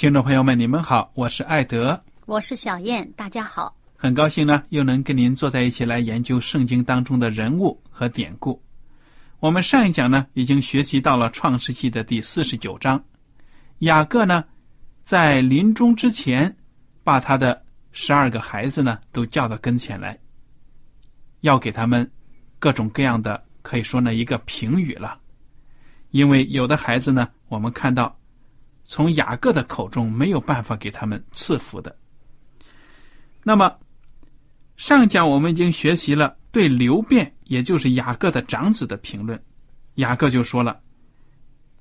听众朋友们，你们好，我是艾德，我是小燕，大家好，很高兴呢，又能跟您坐在一起来研究圣经当中的人物和典故。我们上一讲呢，已经学习到了创世纪的第四十九章，雅各呢，在临终之前，把他的十二个孩子呢，都叫到跟前来，要给他们各种各样的，可以说呢，一个评语了，因为有的孩子呢，我们看到。从雅各的口中没有办法给他们赐福的。那么，上讲我们已经学习了对刘辩，也就是雅各的长子的评论。雅各就说了：“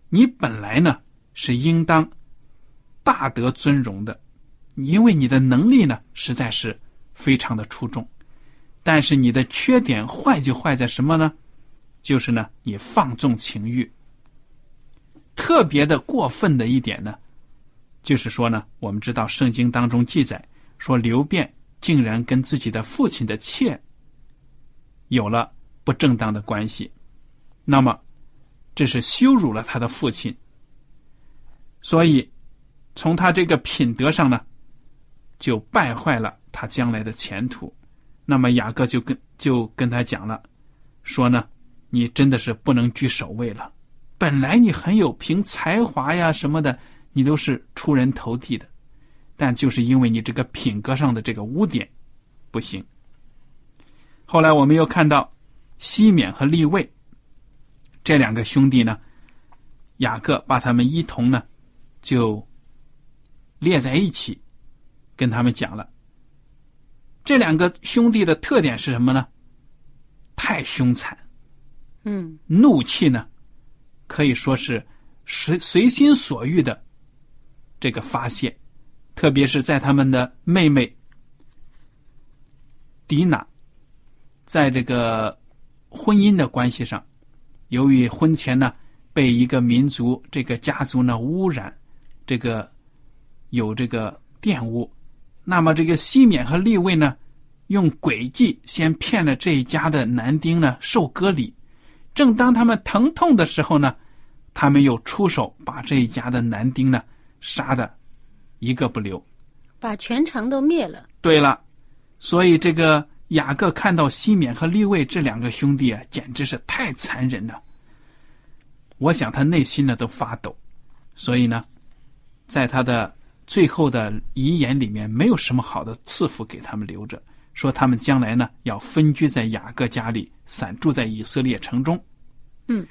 你本来呢是应当大得尊荣的，因为你的能力呢实在是非常的出众。但是你的缺点坏就坏在什么呢？就是呢你放纵情欲。”特别的过分的一点呢，就是说呢，我们知道圣经当中记载说刘辩竟然跟自己的父亲的妾有了不正当的关系，那么这是羞辱了他的父亲，所以从他这个品德上呢，就败坏了他将来的前途。那么雅各就跟就跟他讲了，说呢，你真的是不能居首位了。本来你很有凭才华呀什么的，你都是出人头地的，但就是因为你这个品格上的这个污点，不行。后来我们又看到西缅和利位这两个兄弟呢，雅各把他们一同呢就列在一起，跟他们讲了。这两个兄弟的特点是什么呢？太凶残，嗯，怒气呢。可以说是随随心所欲的这个发泄，特别是在他们的妹妹迪娜，在这个婚姻的关系上，由于婚前呢被一个民族这个家族呢污染，这个有这个玷污，那么这个西缅和利位呢用诡计先骗了这一家的男丁呢受割礼。正当他们疼痛的时候呢，他们又出手把这一家的男丁呢杀的一个不留，把全城都灭了。对了，所以这个雅各看到西缅和利位这两个兄弟啊，简直是太残忍了。我想他内心呢都发抖，所以呢，在他的最后的遗言里面，没有什么好的赐福给他们留着。说他们将来呢要分居在雅各家里，散住在以色列城中。嗯，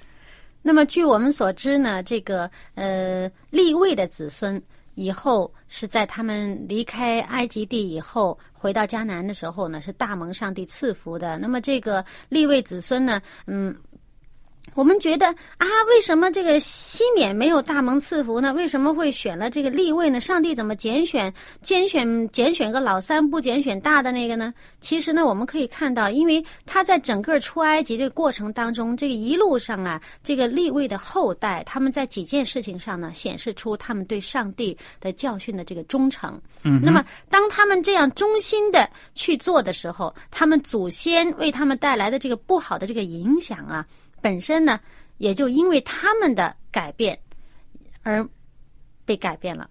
那么据我们所知呢，这个呃立位的子孙以后是在他们离开埃及地以后，回到迦南的时候呢，是大蒙上帝赐福的。那么这个立位子孙呢，嗯，我们觉得啊，为什么这个西缅没有大蒙赐福呢？为什么会选了这个立位呢？上帝怎么拣选、拣选、拣选个老三，不拣选大的那个呢？其实呢，我们可以看到，因为他在整个出埃及这个过程当中，这个一路上啊，这个立位的后代，他们在几件事情上呢，显示出他们对上帝的教训的这个忠诚。嗯，那么当他们这样忠心的去做的时候，他们祖先为他们带来的这个不好的这个影响啊。本身呢，也就因为他们的改变而被改变了。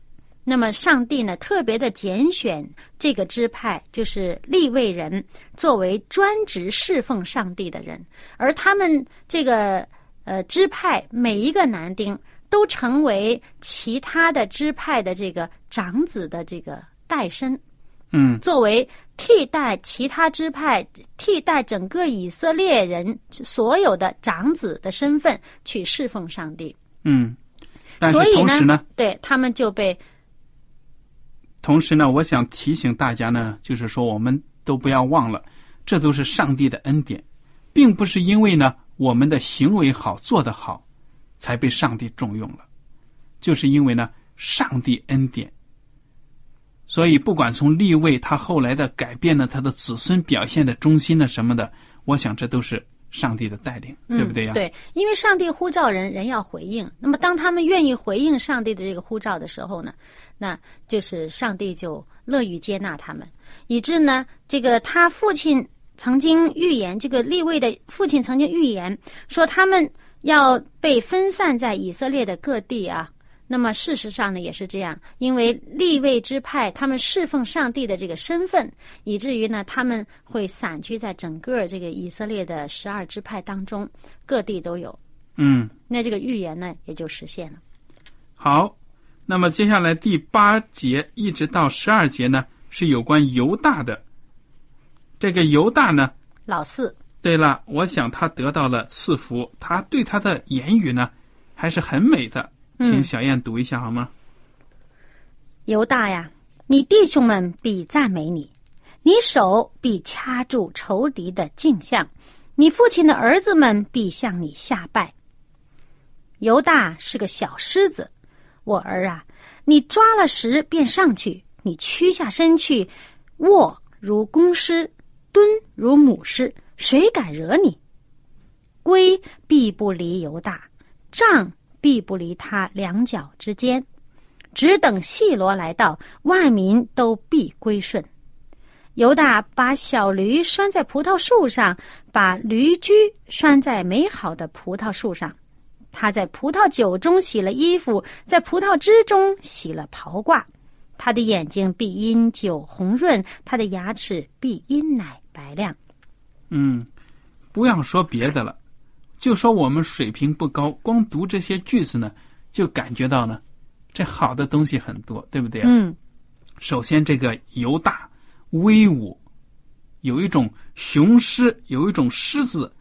那么，上帝呢，特别的拣选这个支派，就是立位人，作为专职侍奉上帝的人，而他们这个呃支派每一个男丁都成为其他的支派的这个长子的这个代身。嗯，作为替代其他支派、替代整个以色列人所有的长子的身份去侍奉上帝。嗯，但是所以同时呢，对他们就被同时呢，我想提醒大家呢，就是说我们都不要忘了，这都是上帝的恩典，并不是因为呢我们的行为好、做得好，才被上帝重用了，就是因为呢上帝恩典。所以，不管从立位他后来的改变呢，他的子孙表现的忠心呢什么的，我想这都是上帝的带领，对不对呀？对，因为上帝呼召人，人要回应。那么，当他们愿意回应上帝的这个呼召的时候呢，那就是上帝就乐于接纳他们，以致呢，这个他父亲曾经预言，这个立位的父亲曾经预言说，他们要被分散在以色列的各地啊。那么事实上呢，也是这样，因为立位之派他们侍奉上帝的这个身份，以至于呢，他们会散居在整个这个以色列的十二支派当中，各地都有。嗯，那这个预言呢，也就实现了。好，那么接下来第八节一直到十二节呢，是有关犹大的。这个犹大呢，老四，对了，我想他得到了赐福，他对他的言语呢，还是很美的。请小燕读一下好吗？犹大呀，你弟兄们必赞美你，你手必掐住仇敌的镜像，你父亲的儿子们必向你下拜。犹大是个小狮子，我儿啊，你抓了食便上去，你屈下身去，卧如公狮，蹲如母狮，谁敢惹你？龟必不离犹大，杖。必不离他两脚之间，只等细罗来到，万民都必归顺。犹大把小驴拴在葡萄树上，把驴驹拴在美好的葡萄树上。他在葡萄酒中洗了衣服，在葡萄汁中洗了袍褂。他的眼睛必因酒红润，他的牙齿必因奶白亮。嗯，不要说别的了。就说我们水平不高，光读这些句子呢，就感觉到呢，这好的东西很多，对不对啊？嗯。首先，这个犹大威武，有一种雄狮，有一种狮子。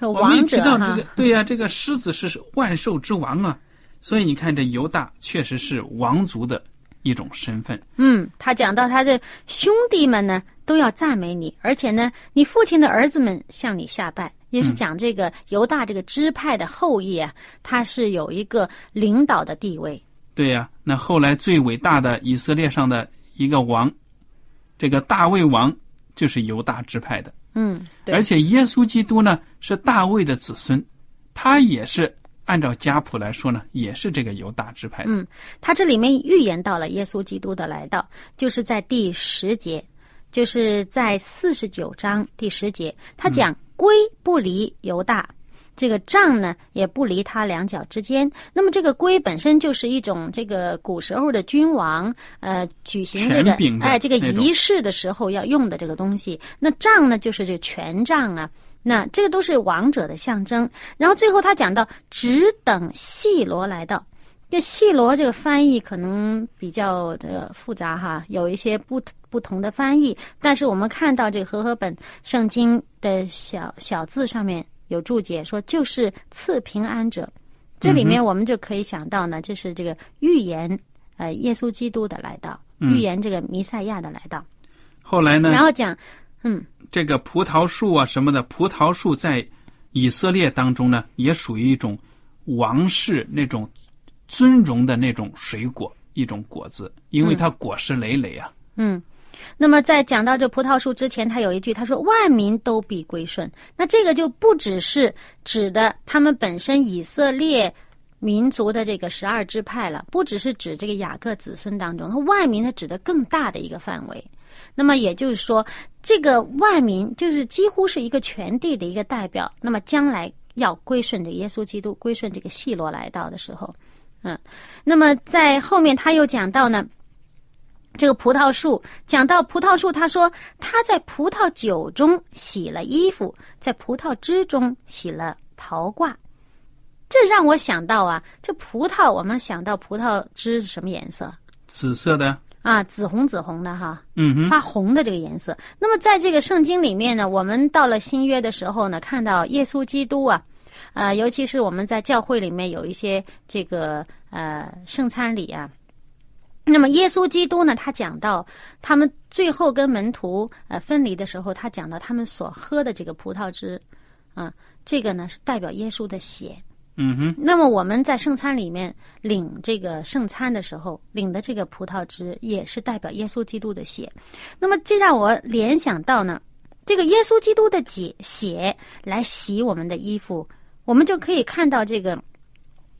我们提到这个，对呀，这个狮子是万兽之王啊，所以你看这犹大确实是王族的一种身份。嗯，他讲到他的兄弟们呢，都要赞美你，而且呢，你父亲的儿子们向你下拜。也是讲这个犹大这个支派的后裔啊，他是有一个领导的地位。对呀，那后来最伟大的以色列上的一个王，这个大卫王就是犹大支派的。嗯，而且耶稣基督呢是大卫的子孙，他也是按照家谱来说呢，也是这个犹大支派的。嗯，他这里面预言到了耶稣基督的来到，就是在第十节，就是在四十九章第十节，他讲。龟不离犹大，这个杖呢也不离他两脚之间。那么这个龟本身就是一种这个古时候的君王呃举行这个哎这个仪式的时候要用的这个东西。那杖呢就是这权杖啊，那这个都是王者的象征。然后最后他讲到只等细罗来到。这细罗这个翻译可能比较的复杂哈，有一些不不同的翻译。但是我们看到这个和合本圣经的小小字上面有注解说，就是赐平安者。这里面我们就可以想到呢，这是这个预言呃耶稣基督的来到，预言这个弥赛亚的来到。后来呢？然后讲，嗯，这个葡萄树啊什么的，葡萄树在以色列当中呢，也属于一种王室那种尊荣的那种水果，一种果子，因为它果实累累啊。嗯，那么在讲到这葡萄树之前，他有一句，他说：“万民都必归顺。”那这个就不只是指的他们本身以色列民族的这个十二支派了，不只是指这个雅各子孙当中，他万民他指的更大的一个范围。那么也就是说，这个万民就是几乎是一个全地的一个代表。那么将来要归顺这耶稣基督，归顺这个细罗来到的时候，嗯，那么在后面他又讲到呢。这个葡萄树讲到葡萄树，他说他在葡萄酒中洗了衣服，在葡萄汁中洗了袍褂。这让我想到啊，这葡萄我们想到葡萄汁是什么颜色？紫色的啊，紫红紫红的哈，嗯哼，发红的这个颜色。那么在这个圣经里面呢，我们到了新约的时候呢，看到耶稣基督啊，呃，尤其是我们在教会里面有一些这个呃圣餐礼啊。那么，耶稣基督呢？他讲到他们最后跟门徒呃分离的时候，他讲到他们所喝的这个葡萄汁，啊，这个呢是代表耶稣的血。嗯哼。那么我们在圣餐里面领这个圣餐的时候，领的这个葡萄汁也是代表耶稣基督的血。那么这让我联想到呢，这个耶稣基督的血血来洗我们的衣服，我们就可以看到这个。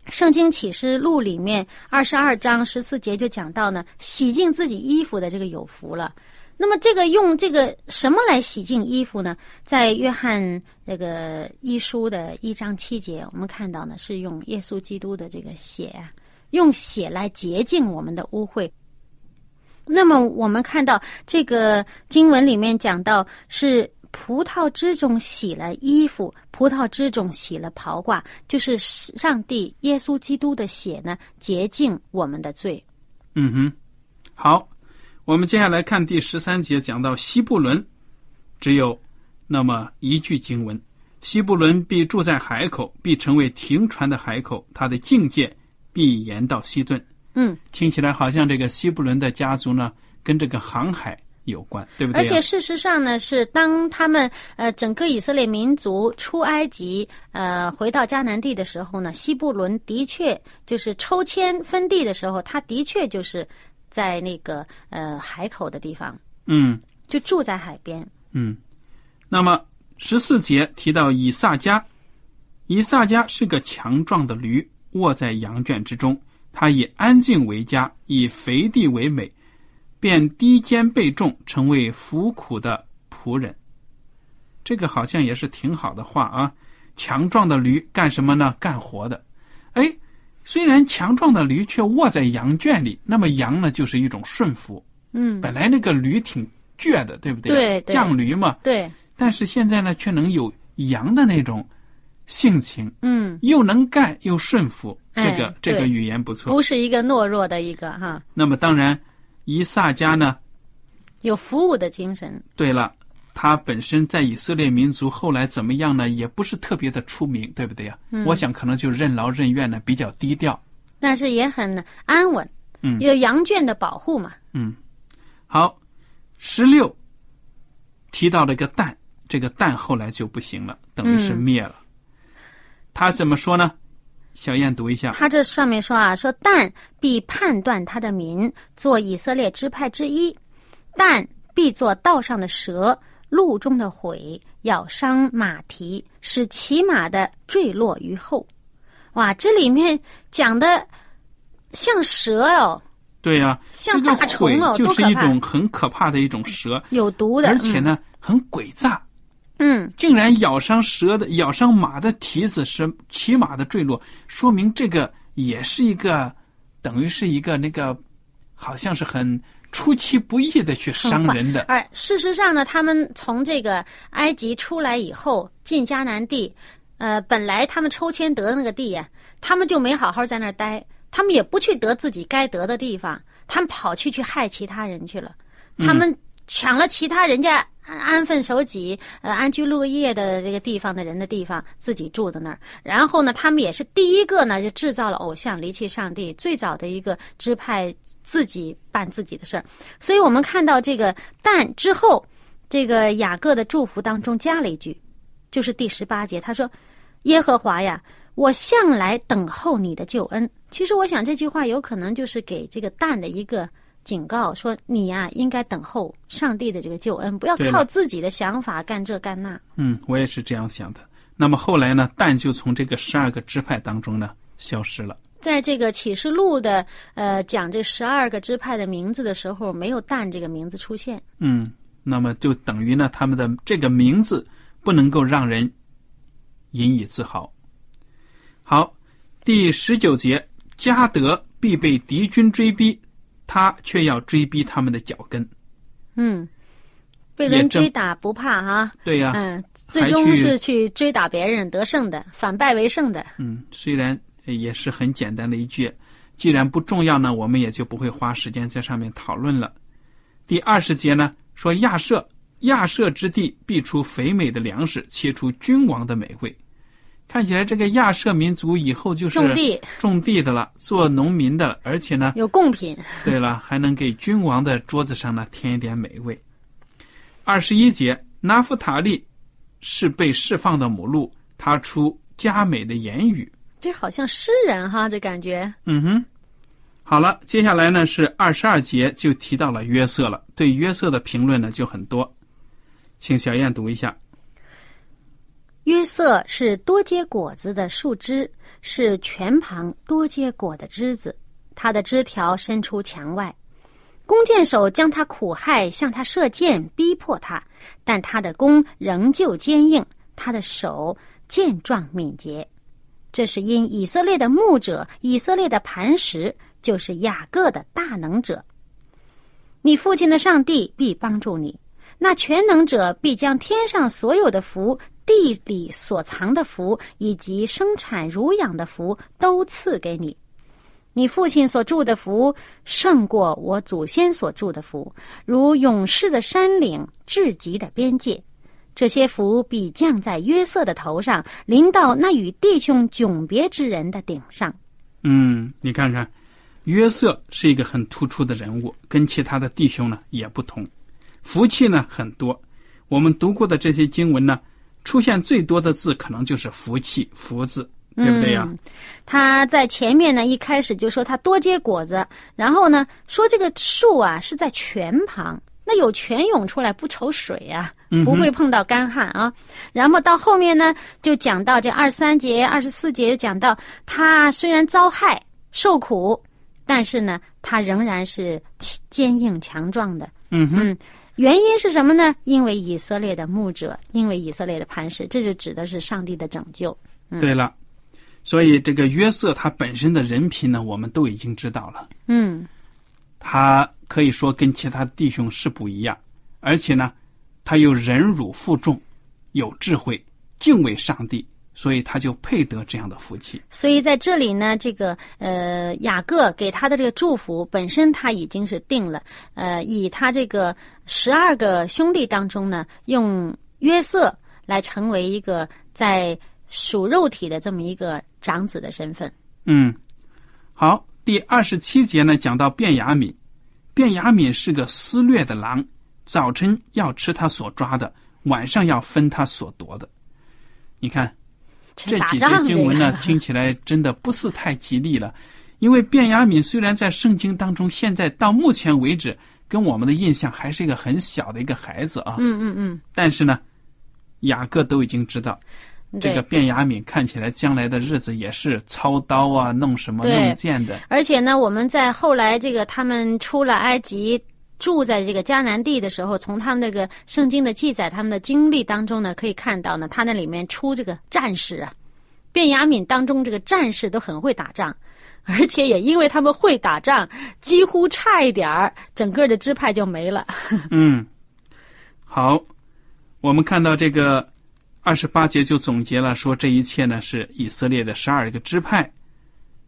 圣经启示录里面二十二章十四节就讲到呢，洗净自己衣服的这个有福了。那么这个用这个什么来洗净衣服呢？在约翰那个一书的一章七节，我们看到呢是用耶稣基督的这个血啊，用血来洁净我们的污秽。那么我们看到这个经文里面讲到是。葡萄汁中洗了衣服，葡萄汁中洗了袍褂，就是上帝耶稣基督的血呢，洁净我们的罪。嗯哼，好，我们接下来看第十三节，讲到西布伦，只有那么一句经文：西布伦必住在海口，必成为停船的海口，他的境界必延到西顿。嗯，听起来好像这个西布伦的家族呢，跟这个航海。有关，对不对？而且事实上呢，是当他们呃整个以色列民族出埃及呃回到迦南地的时候呢，西布伦的确就是抽签分地的时候，他的确就是在那个呃海口的地方，嗯，就住在海边，嗯。那么十四节提到以撒迦，以撒迦是个强壮的驴，卧在羊圈之中，他以安静为家，以肥地为美。便低肩背重，成为服苦的仆人。这个好像也是挺好的话啊！强壮的驴干什么呢？干活的。哎，虽然强壮的驴却卧在羊圈里，那么羊呢，就是一种顺服。嗯，本来那个驴挺倔的，对不对？对，犟驴嘛。对。但是现在呢，却能有羊的那种性情。嗯。又能干又顺服，这个这个语言不错。不是一个懦弱的一个哈。那么当然。以撒家呢，有服务的精神。对了，他本身在以色列民族后来怎么样呢？也不是特别的出名，对不对呀？我想可能就任劳任怨呢，比较低调。但是也很安稳，嗯，有羊圈的保护嘛。嗯，好，十六提到了一个蛋，这个蛋后来就不行了，等于是灭了。他怎么说呢？小燕读一下，他这上面说啊，说但必判断他的民做以色列支派之一，但必做道上的蛇，路中的悔，咬伤马蹄，使骑马的坠落于后。哇，这里面讲的像蛇哦。对呀，像大虫哦，就是一种很可怕的一种蛇，有毒的，而且呢很诡诈。嗯，竟然咬伤蛇的，咬伤马的蹄子，是骑马的坠落，说明这个也是一个，等于是一个那个，好像是很出其不意的去伤人的。哎事实上呢，他们从这个埃及出来以后，进迦南地，呃，本来他们抽签得的那个地呀，他们就没好好在那儿待，他们也不去得自己该得的地方，他们跑去去害其他人去了，他们抢了其他人家。安安分守己，呃，安居乐业的这个地方的人的地方，自己住在那儿。然后呢，他们也是第一个呢，就制造了偶像，离弃上帝，最早的一个支派，自己办自己的事儿。所以我们看到这个，但之后，这个雅各的祝福当中加了一句，就是第十八节，他说：“耶和华呀，我向来等候你的救恩。”其实我想这句话有可能就是给这个蛋的一个警告，说你呀应该等候上帝的这个救恩，不要靠自己的想法干这干那。嗯，我也是这样想的。那么后来呢，蛋就从这个十二个支派当中呢消失了。在这个启示录的呃讲这十二个支派的名字的时候，没有蛋这个名字出现。嗯，那么就等于呢，他们的这个名字不能够让人引以自豪。好，第十九节，加德必被敌军追逼，他却要追逼他们的脚跟。嗯，被人追打不怕哈、对呀、嗯，最终是去追打别人得胜的，反败为胜的。嗯，虽然呃也是很简单的一句，既然不重要呢，我们也就不会花时间在上面讨论了。第二十节呢说亚舍，亚舍之地必出肥美的粮食，切出君王的美味。看起来这个亚瑟民族以后就是种地种地的了，做农民的了，而且呢，有贡品，对了，还能给君王的桌子上呢添一点美味。二十一节，拿夫塔利是被释放的母鹿，他出佳美的言语。这好像诗人哈，这感觉。嗯哼，好了，接下来呢是二十二节就提到了约瑟了，对约瑟的评论呢就很多，请小燕读一下。约瑟是多结果子的树枝，是全旁多结果的枝子。它的枝条伸出墙外，弓箭手将他苦害，向他射箭，逼迫他，但他的弓仍旧坚硬，他的手健壮敏捷。这是因以色列的牧者，以色列的磐石，就是雅各的大能者。你父亲的上帝必帮助你，那全能者必将天上所有的福、地里所藏的福，以及生产乳养的福都赐给你。你父亲所住的福胜过我祖先所住的福，如勇士的山岭至极的边界。这些福必降在约瑟的头上，临到那与弟兄迥别之人的顶上。嗯，你看看，约瑟是一个很突出的人物，跟其他的弟兄呢也不同，福气呢很多。我们读过的这些经文呢，出现最多的字可能就是福气、福字，对不对呀？嗯他在前面呢，一开始就说他多结果子，然后呢说这个树啊是在泉旁，那有泉涌出来不愁水呀、不会碰到干旱啊。然后到后面呢，就讲到这二十三节、二十四节，讲到他虽然遭害受苦，但是呢，他仍然是坚硬强壮的。嗯哼，原因是什么呢？因为以色列的牧者，因为以色列的磐石，这就指的是上帝的拯救。对了。所以这个约瑟他本身的人品呢，我们都已经知道了。嗯。他可以说跟其他弟兄是不一样，而且呢，他又忍辱负重，有智慧，敬畏上帝，所以他就配得这样的福气。所以在这里呢，这个呃雅各给他的这个祝福本身他已经是定了，呃，以他这个十二个兄弟当中呢，用约瑟来成为一个在属肉体的这么一个长子的身份。嗯，好，第二十七节呢讲到卞雅敏，卞雅敏是个撕掠的狼，早晨要吃他所抓的，晚上要分他所夺的。你看这几节经文呢这，个 听起来真的不是太吉利了。因为卞雅敏虽然在圣经当中，现在到目前为止，跟我们的印象还是一个很小的一个孩子啊，嗯嗯嗯但是呢，雅各都已经知道，嗯，这个对。卞雅敏看起来将来的日子也是操刀啊，弄什么弄剑的。而且呢，我们在后来这个他们出了埃及。住在这个迦南地的时候，从他们那个圣经的记载、他们的经历当中呢，可以看到呢，他那里面出这个战士啊，卞雅敏当中这个战士都很会打仗，而且也因为他们会打仗，几乎差一点儿整个的支派就没了。嗯，好，我们看到这个二十八节就总结了，说这一切呢是以色列的十二个支派，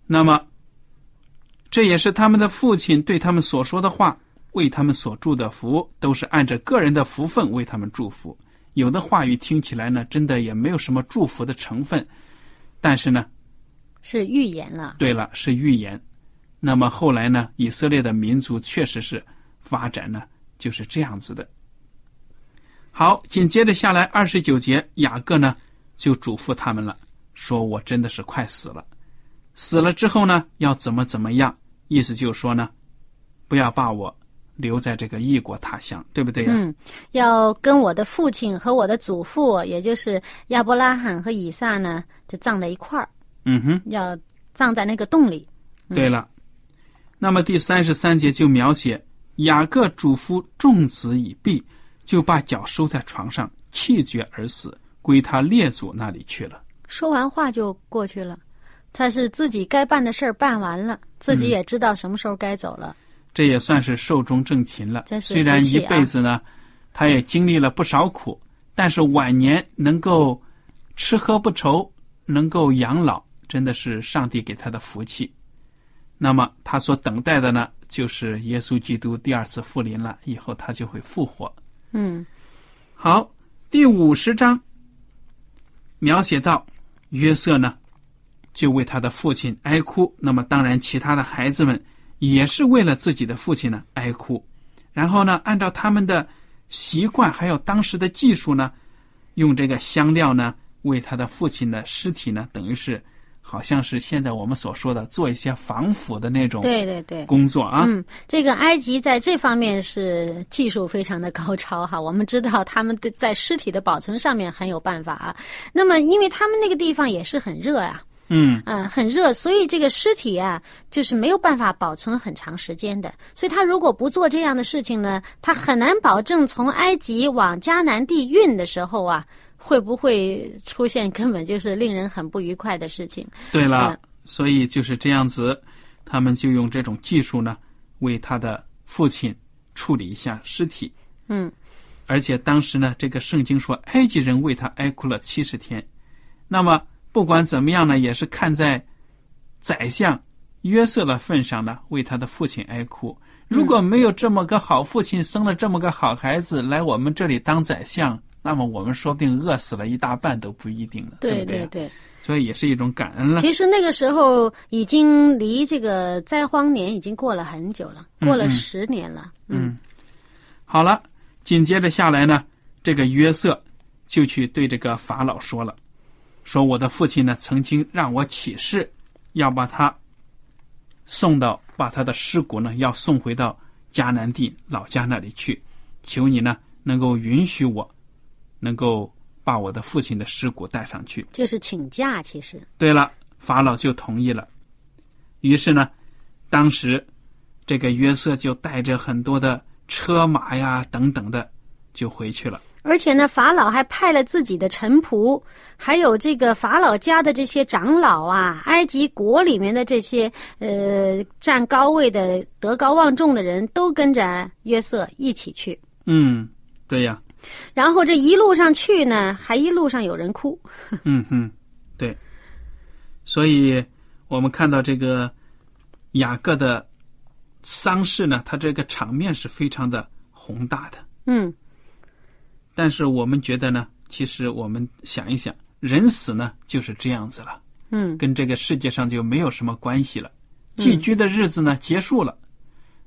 那么这也是他们的父亲对他们所说的话，为他们所祝的福，都是按着个人的福分为他们祝福。有的话语听起来呢，真的也没有什么祝福的成分，但是呢，是预言了，对了，是预言。那么后来呢，以色列的民族确实是发展呢，就是这样子的。好，紧接着下来二十九节，雅各呢就嘱咐他们了，说我真的是快死了，死了之后呢要怎么怎么样，意思就是说呢，不要把我留在这个异国他乡，对不对呀？嗯，要跟我的父亲和我的祖父，也就是亚伯拉罕和以撒呢，就葬在一块儿，嗯哼。要葬在那个洞里。对了，那么第三十三节就描写雅各嘱咐众子已毕，就把脚收在床上，气绝而死，归他列祖那里去了。说完话就过去了，他是自己该办的事儿办完了，自己也知道什么时候该走了。这也算是寿终正寝了。虽然一辈子呢，他也经历了不少苦，但是晚年能够吃喝不愁，能够养老，真的是上帝给他的福气。那么他所等待的呢，就是耶稣基督第二次复临了，以后他就会复活。嗯好，第五十章描写到约瑟呢，就为他的父亲哀哭。那么当然，其他的孩子们也是为了自己的父亲呢哀哭。然后呢，按照他们的习惯还有当时的技术呢，用这个香料呢为他的父亲的尸体呢，等于是好像是现在我们所说的做一些防腐的那种对对对。工作啊。嗯，这个埃及在这方面是技术非常的高超哈。我们知道他们对在尸体的保存上面很有办法啊。那么，因为他们那个地方也是很热啊，嗯嗯、很热，所以这个尸体啊，就是没有办法保存很长时间的。所以他如果不做这样的事情呢，他很难保证从埃及往迦南地运的时候啊，会不会出现根本就是令人很不愉快的事情。对了，嗯所以就是这样子，他们就用这种技术呢，为他的父亲处理一下尸体。嗯而且当时呢，这个圣经说，埃及人为他哀哭了七十天。那么不管怎么样呢，也是看在宰相约瑟的份上呢，为他的父亲哀哭。如果没有这么个好父亲，生了这么个好孩子来我们这里当宰相，那么我们说不定饿死了一大半都不一定了，对不对？对。所以也是一种感恩了。其实那个时候已经离这个灾荒年已经过了很久了，过了嗯十年了。嗯，好了，紧接着下来呢，这个约瑟就去对这个法老说了，说我的父亲呢曾经让我起誓，要把他送到，把他的尸骨呢要送回到迦南地老家那里去，求你呢能够允许我，能够把我的父亲的尸骨带上去。就是请假，其实对了，法老就同意了。于是呢，当时这个约瑟就带着很多的车马呀等等的，就回去了。而且呢，法老还派了自己的臣仆，还有这个法老家的这些长老啊，埃及国里面的这些呃占高位的、德高望重的人都跟着约瑟一起去。嗯，对呀，然后这一路上去呢，还一路上有人哭。嗯哼，对。所以我们看到这个雅各的丧事呢，他这个场面是非常的宏大的。嗯，但是我们觉得呢，其实我们想一想，人死呢就是这样子了。嗯，跟这个世界上就没有什么关系了。寄居的日子呢、结束了，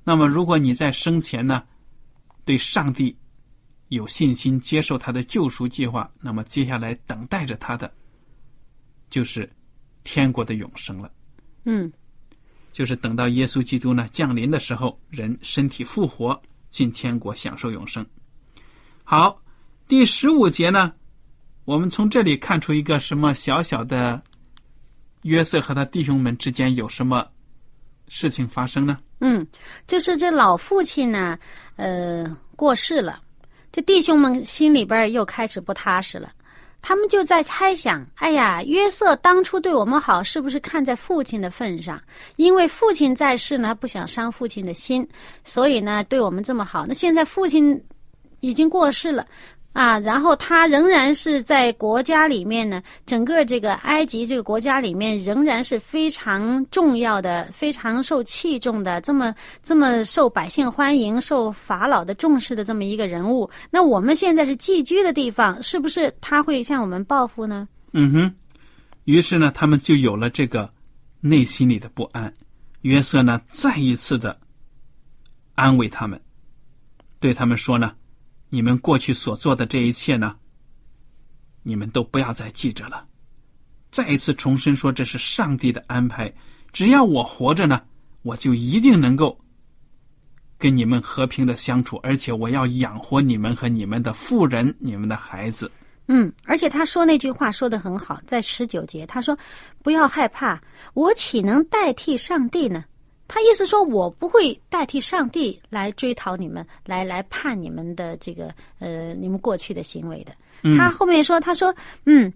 那么如果你在生前呢对上帝有信心，接受他的救赎计划，那么接下来等待着他的就是天国的永生了。嗯，就是等到耶稣基督呢降临的时候，人身体复活，进天国享受永生。好，第十五节呢，我们从这里看出一个什么小小的约瑟和他弟兄们之间有什么事情发生呢？嗯，就是这老父亲呢，呃，过世了，这弟兄们心里边又开始不踏实了。他们就在猜想：哎呀，约瑟当初对我们好，是不是看在父亲的份上？因为父亲在世呢，不想伤父亲的心，所以呢，对我们这么好。那现在父亲已经过世了。啊，然后他仍然是在国家里面呢，整个这个埃及这个国家里面仍然是非常重要的、非常受器重的，这么这么受百姓欢迎、受法老的重视的这么一个人物。那我们现在是寄居的地方，是不是他会向我们报复呢？嗯哼，于是呢，他们就有了这个内心里的不安。约瑟呢，再一次的安慰他们，对他们说呢：“你们过去所做的这一切呢，你们都不要再记着了。再一次重申说，这是上帝的安排。只要我活着呢，我就一定能够跟你们和平的相处，而且我要养活你们和你们的妇人、你们的孩子。嗯，而且他说那句话说的很好，在十九节他说：“不要害怕，我岂能代替上帝呢？”他意思说我不会代替上帝来追讨你们，来来判你们的这个呃你们过去的行为的。他后面说：“他说，嗯，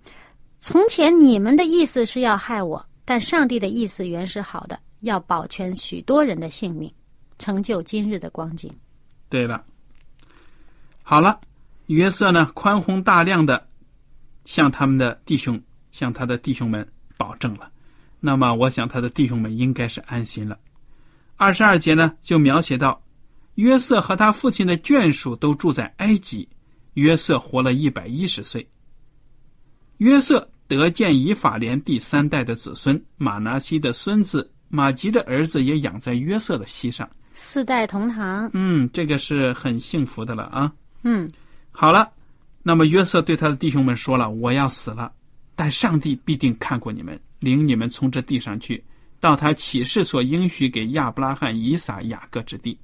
从前你们的意思是要害我。”但上帝的意思原是好的，要保全许多人的性命，成就今日的光景。对了，好了，约瑟呢宽宏大量的向他们的弟兄、向他的弟兄们保证了。那么，我想他的弟兄们应该是安心了。二十二节呢就描写到，约瑟和他父亲的眷属都住在埃及，约瑟活了一百一十岁。约瑟。得见以法莲第三代的子孙马拿西的孙子马吉的儿子也养在约瑟的膝上，四代同堂。嗯，这个是很幸福的了啊。嗯，好了，那么约瑟对他的弟兄们说了：“我要死了，但上帝必定看过你们，领你们从这地上去，到他启示所应许给亚伯拉罕、以撒、雅各之地。”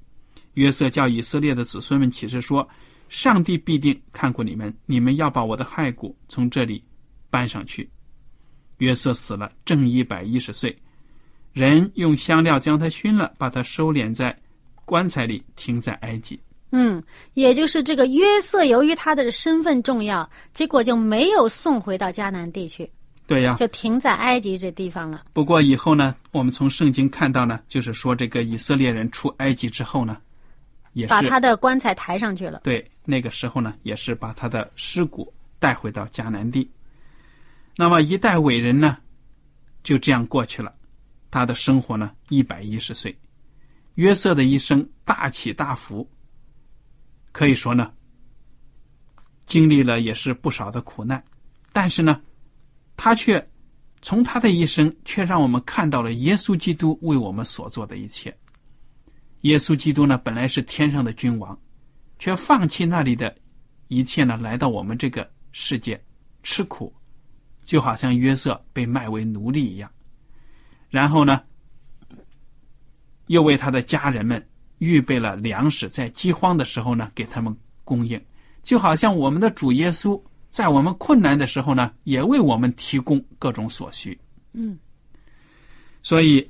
约瑟叫以色列的子孙们启示说：“上帝必定看过你们，你们要把我的骸骨从这里。”搬上去，约瑟死了，正一百一十岁。人用香料将他熏了，把他收敛在棺材里，停在埃及。嗯，也就是这个约瑟，由于他的身份重要，结果就没有送回到迦南地去。对呀，就停在埃及这地方了。不过以后呢，我们从圣经看到呢，就是说这个以色列人出埃及之后呢，也是把他的棺材抬上去了。对，那个时候呢，也是把他的尸骨带回到迦南地。那么一代伟人呢，就这样过去了。他的生活呢，一百一十岁。约瑟的一生大起大伏，可以说呢，经历了也是不少的苦难。但是呢，他却从他的一生，却让我们看到了耶稣基督为我们所做的一切。耶稣基督呢，本来是天上的君王，却放弃那里的一切呢，来到我们这个世界吃苦。就好像约瑟被卖为奴隶一样，然后呢，又为他的家人们预备了粮食，在饥荒的时候呢，给他们供应。就好像我们的主耶稣在我们困难的时候呢，也为我们提供各种所需。嗯，所以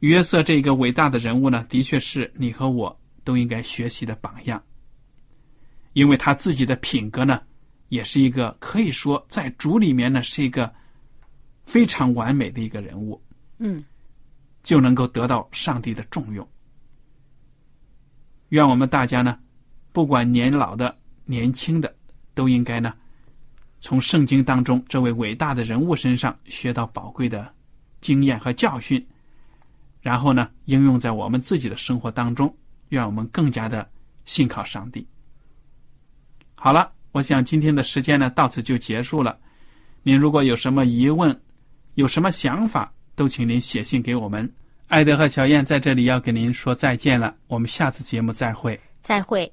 约瑟这个伟大的人物呢，的确是你和我都应该学习的榜样，因为他自己的品格呢。也是一个可以说在主里面呢是一个非常完美的一个人物，嗯，就能够得到上帝的重用。愿我们大家呢，不管年老的、年轻的，都应该呢，从圣经当中这位伟大的人物身上学到宝贵的经验和教训，然后呢，应用在我们自己的生活当中。愿我们更加的信靠上帝。好了。我想今天的时间呢，到此就结束了。您如果有什么疑问，有什么想法，都请您写信给我们。艾德和小燕在这里要给您说再见了，我们下次节目再会。再会。